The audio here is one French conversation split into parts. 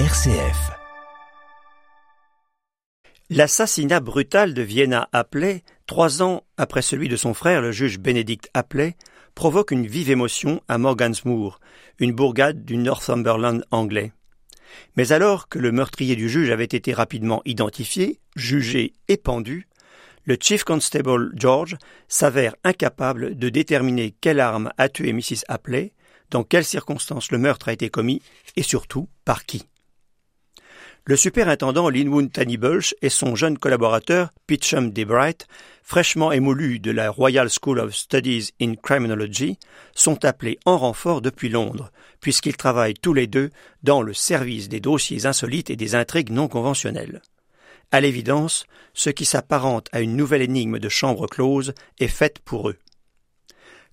RCF. L'assassinat brutal de Vienna Appley, trois ans après celui de son frère, le juge Bénédicte Appley, provoque une vive émotion à Morgansmoor, une bourgade du Northumberland anglais. Mais alors que le meurtrier du juge avait été rapidement identifié, jugé et pendu, le Chief Constable George s'avère incapable de déterminer quelle arme a tué Mrs. Appley, dans quelles circonstances le meurtre a été commis et surtout par qui. Le superintendant Linwood Tannibulch et son jeune collaborateur Pitcham DeBright, fraîchement émolus de la Royal School of Studies in Criminology, sont appelés en renfort depuis Londres, puisqu'ils travaillent tous les deux dans le service des dossiers insolites et des intrigues non conventionnelles. À l'évidence, ce qui s'apparente à une nouvelle énigme de chambre close est faite pour eux.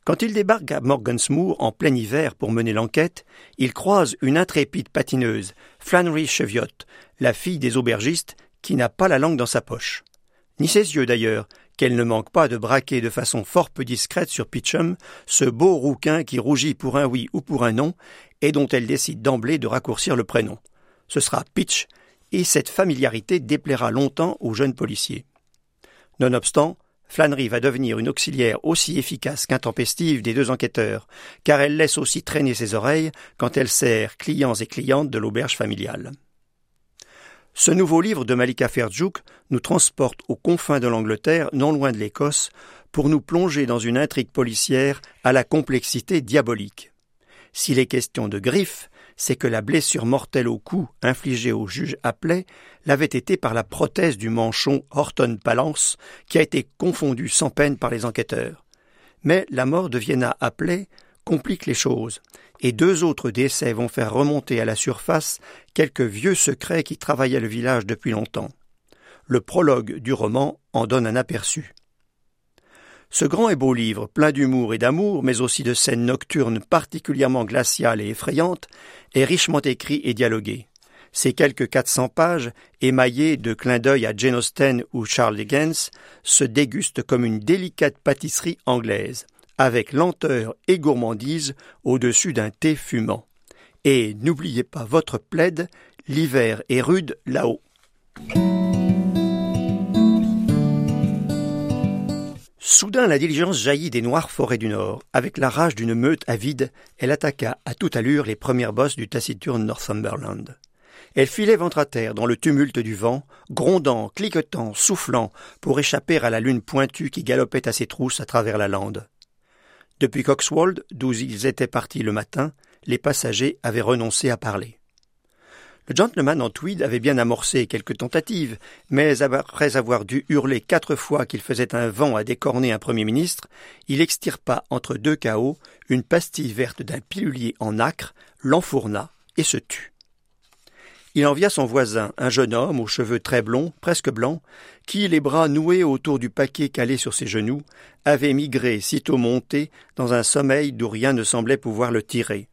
Quand ils débarquent à Morgansmoor en plein hiver pour mener l'enquête, ils croisent une intrépide patineuse, Flannery Cheviot, la fille des aubergistes, qui n'a pas la langue dans sa poche. Ni ses yeux d'ailleurs, qu'elle ne manque pas de braquer de façon fort peu discrète sur Pitchum, ce beau rouquin qui rougit pour un oui ou pour un non, et dont elle décide d'emblée de raccourcir le prénom. Ce sera Pitch, et cette familiarité déplaira longtemps aux jeunes policiers. Nonobstant, Flannery va devenir une auxiliaire aussi efficace qu'intempestive des deux enquêteurs, car elle laisse aussi traîner ses oreilles quand elle sert clients et clientes de l'auberge familiale. Ce nouveau livre de Malika Ferjouk nous transporte aux confins de l'Angleterre, non loin de l'Écosse, pour nous plonger dans une intrigue policière à la complexité diabolique. S'il est question de griffes, c'est que la blessure mortelle au cou infligée au juge Appley l'avait été par la prothèse du manchon Horton Palance, qui a été confondue sans peine par les enquêteurs. Mais la mort de Vienna Appley complique les choses, et deux autres décès vont faire remonter à la surface quelques vieux secrets qui travaillaient le village depuis longtemps. Le prologue du roman en donne un aperçu. Ce grand et beau livre, plein d'humour et d'amour, mais aussi de scènes nocturnes particulièrement glaciales et effrayantes, est richement écrit et dialogué. Ces quelques 400 pages, émaillées de clins d'œil à Jane Austen ou Charles Dickens, se dégustent comme une délicate pâtisserie anglaise, avec lenteur et gourmandise au-dessus d'un thé fumant. Et n'oubliez pas votre plaide, l'hiver est rude là-haut. Soudain, la diligence jaillit des noires forêts du Nord. Avec la rage d'une meute avide, elle attaqua à toute allure les premières bosses du taciturne Northumberland. Elle filait ventre à terre dans le tumulte du vent, grondant, cliquetant, soufflant, pour échapper à la lune pointue qui galopait à ses trousses à travers la lande. Depuis Coxwold, d'où ils étaient partis le matin, les passagers avaient renoncé à parler. Le gentleman en tweed avait bien amorcé quelques tentatives, mais après avoir dû hurler quatre fois qu'il faisait un vent à décorner un Premier ministre, il extirpa entre deux chaos une pastille verte d'un pilulier en acre, l'enfourna et se tut. Il envia son voisin, un jeune homme aux cheveux très blonds, presque blancs, qui, les bras noués autour du paquet calé sur ses genoux, avait migré, sitôt monté, dans un sommeil d'où rien ne semblait pouvoir le tirer.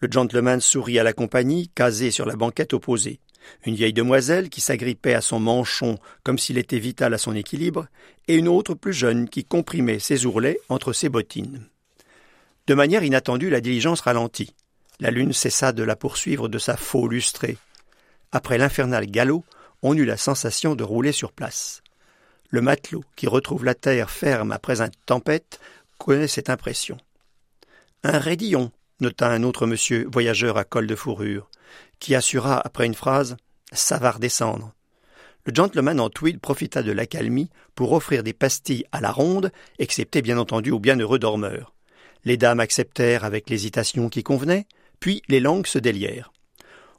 Le gentleman sourit à la compagnie, casée sur la banquette opposée. Une vieille demoiselle qui s'agrippait à son manchon comme s'il était vital à son équilibre, et une autre plus jeune qui comprimait ses ourlets entre ses bottines. De manière inattendue, la diligence ralentit. La lune cessa de la poursuivre de sa faux lustrée. Après l'infernal galop, on eut la sensation de rouler sur place. Le matelot, qui retrouve la terre ferme après une tempête, connaît cette impression. Un raidillon, nota un autre monsieur voyageur à col de fourrure, qui assura après une phrase Ça va redescendre. Le gentleman en tweed profita de l'accalmie pour offrir des pastilles à la ronde, excepté bien entendu aux bienheureux dormeurs. Les dames acceptèrent avec l'hésitation qui convenait, puis les langues se délièrent.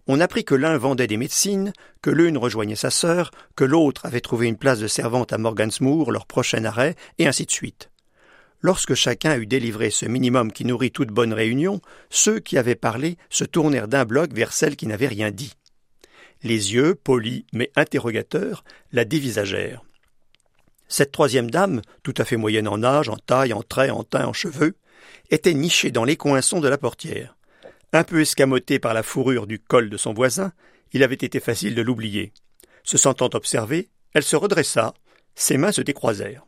On apprit que l'un vendait des médecines, que l'une rejoignait sa sœur, que l'autre avait trouvé une place de servante à Morgansmoor, leur prochain arrêt, et ainsi de suite. Lorsque chacun eut délivré ce minimum qui nourrit toute bonne réunion, ceux qui avaient parlé se tournèrent d'un bloc vers celles qui n'avaient rien dit. Les yeux, polis mais interrogateurs, la dévisagèrent. Cette troisième dame, tout à fait moyenne en âge, en taille, en traits, en teint, en cheveux, était nichée dans les coinçons de la portière. Un peu escamoté par la fourrure du col de son voisin, il avait été facile de l'oublier. Se sentant observée, elle se redressa, ses mains se décroisèrent.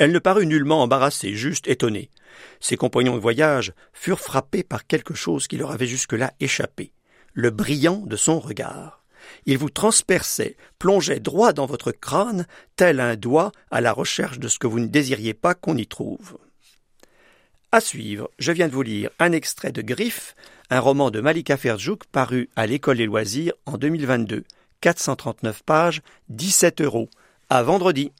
Elle ne parut nullement embarrassée, juste étonnée. Ses compagnons de voyage furent frappés par quelque chose qui leur avait jusque-là échappé. le brillant de son regard. Il vous transperçait, plongeait droit dans votre crâne, tel un doigt à la recherche de ce que vous ne désiriez pas qu'on y trouve. À suivre, je viens de vous lire un extrait de Griffe, un roman de Malika Ferjouk paru à l'École des loisirs en 2022. 439 pages, 17 euros. À vendredi.